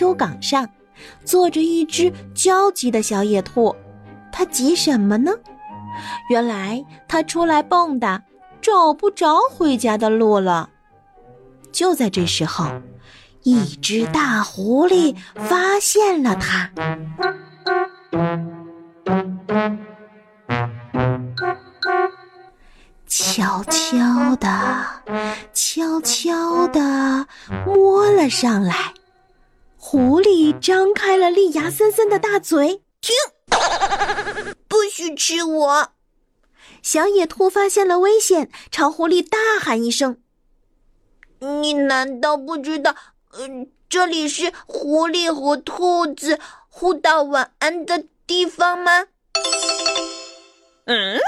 丘岗上，坐着一只焦急的小野兔。它急什么呢？原来它出来蹦跶，找不着回家的路了。就在这时候，一只大狐狸发现了它。悄悄的，悄悄的摸了上来。狐狸张开了利牙森森的大嘴，停！不许吃我！小野兔发现了危险，朝狐狸大喊一声：“你难道不知道，呃，这里是狐狸和兔子互道晚安的地方吗？”嗯，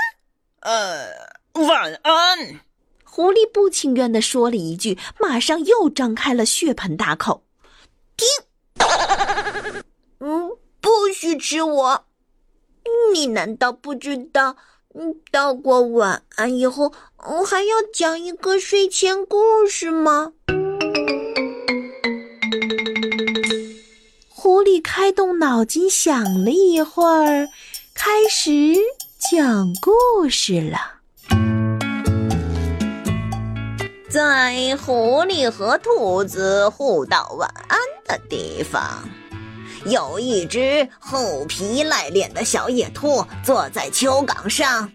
呃，晚安。狐狸不情愿的说了一句，马上又张开了血盆大口。停！嗯，不许吃我！你难道不知道，嗯，道过晚安以后，我还要讲一个睡前故事吗？狐狸开动脑筋想了一会儿，开始讲故事了。在狐狸和兔子互道晚安的地方，有一只厚皮赖脸的小野兔坐在丘岗上。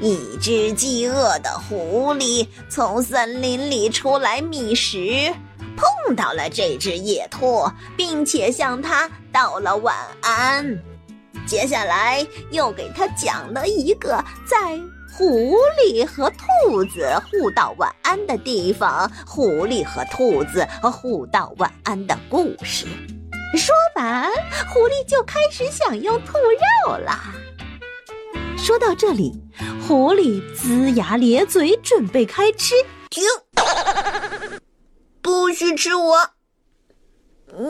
一只饥饿的狐狸从森林里出来觅食，碰到了这只野兔，并且向它道了晚安。接下来又给它讲了一个在。狐狸和兔子互道晚安的地方，狐狸和兔子互道晚安的故事。说完，狐狸就开始享用兔肉了。说到这里，狐狸龇牙咧嘴，准备开吃。停！不许吃我！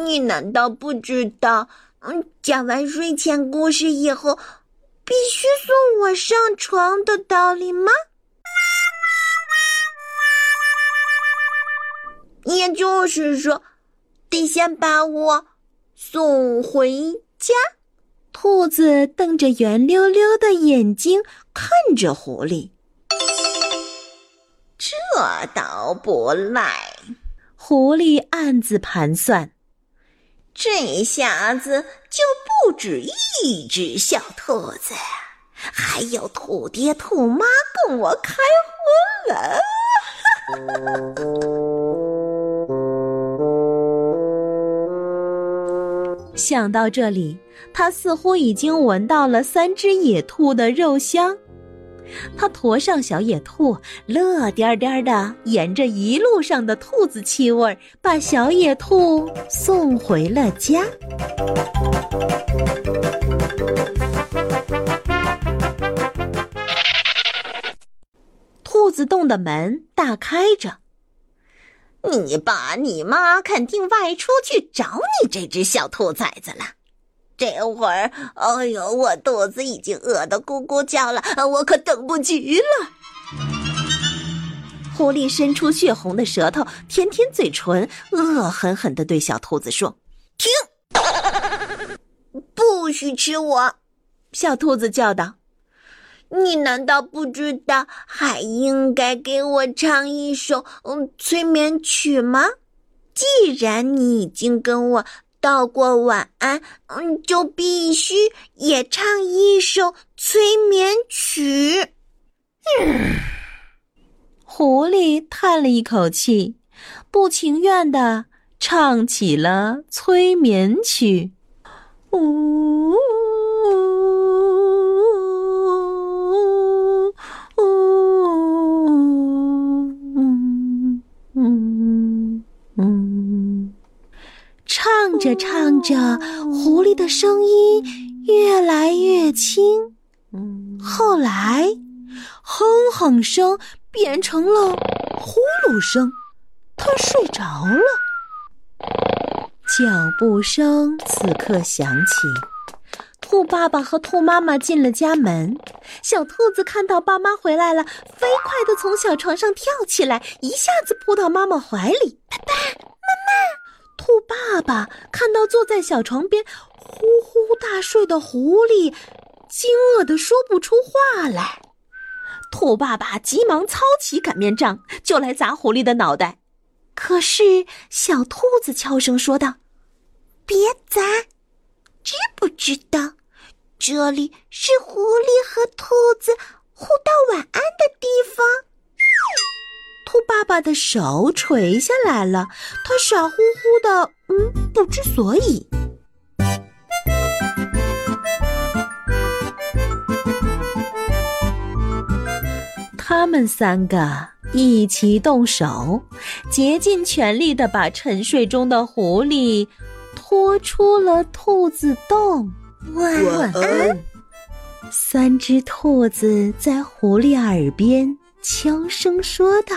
你难道不知道，嗯，讲完睡前故事以后？必须送我上床的道理吗？也就是说，得先把我送回家。兔子瞪着圆溜溜的眼睛看着狐狸，这倒不赖。狐狸暗自盘算。这下子就不不止一只小兔子，还有兔爹兔妈跟我开荤了。想到这里，他似乎已经闻到了三只野兔的肉香。他驮上小野兔，乐颠颠的沿着一路上的兔子气味，把小野兔送回了家。兔子洞的门大开着，你爸你妈肯定外出去找你这只小兔崽子了。这会儿，哎呦，我肚子已经饿得咕咕叫了，我可等不及了。狐狸伸出血红的舌头，舔舔嘴唇，恶狠狠地对小兔子说：“停，不许吃我！”小兔子叫道：“你难道不知道还应该给我唱一首嗯催眠曲吗？既然你已经跟我……”道过晚安，嗯，就必须也唱一首催眠曲。狐狸叹了一口气，不情愿地唱起了催眠曲。呜。着唱着，狐狸的声音越来越轻。后来，哼哼声变成了呼噜声，他睡着了。脚步声此刻响起，兔爸爸和兔妈妈进了家门。小兔子看到爸妈回来了，飞快地从小床上跳起来，一下子扑到妈妈怀里。爸爸妈妈。兔爸爸看到坐在小床边呼呼大睡的狐狸，惊愕的说不出话来。兔爸爸急忙操起擀面杖就来砸狐狸的脑袋，可是小兔子悄声说道：“别砸，知不知道这里是狐狸和兔子互道晚安的地方？”兔爸爸的手垂下来了，他傻乎乎的，嗯，不知所以。他们三个一起动手，竭尽全力的把沉睡中的狐狸拖出了兔子洞。晚安。三只兔子在狐狸耳边悄声说道。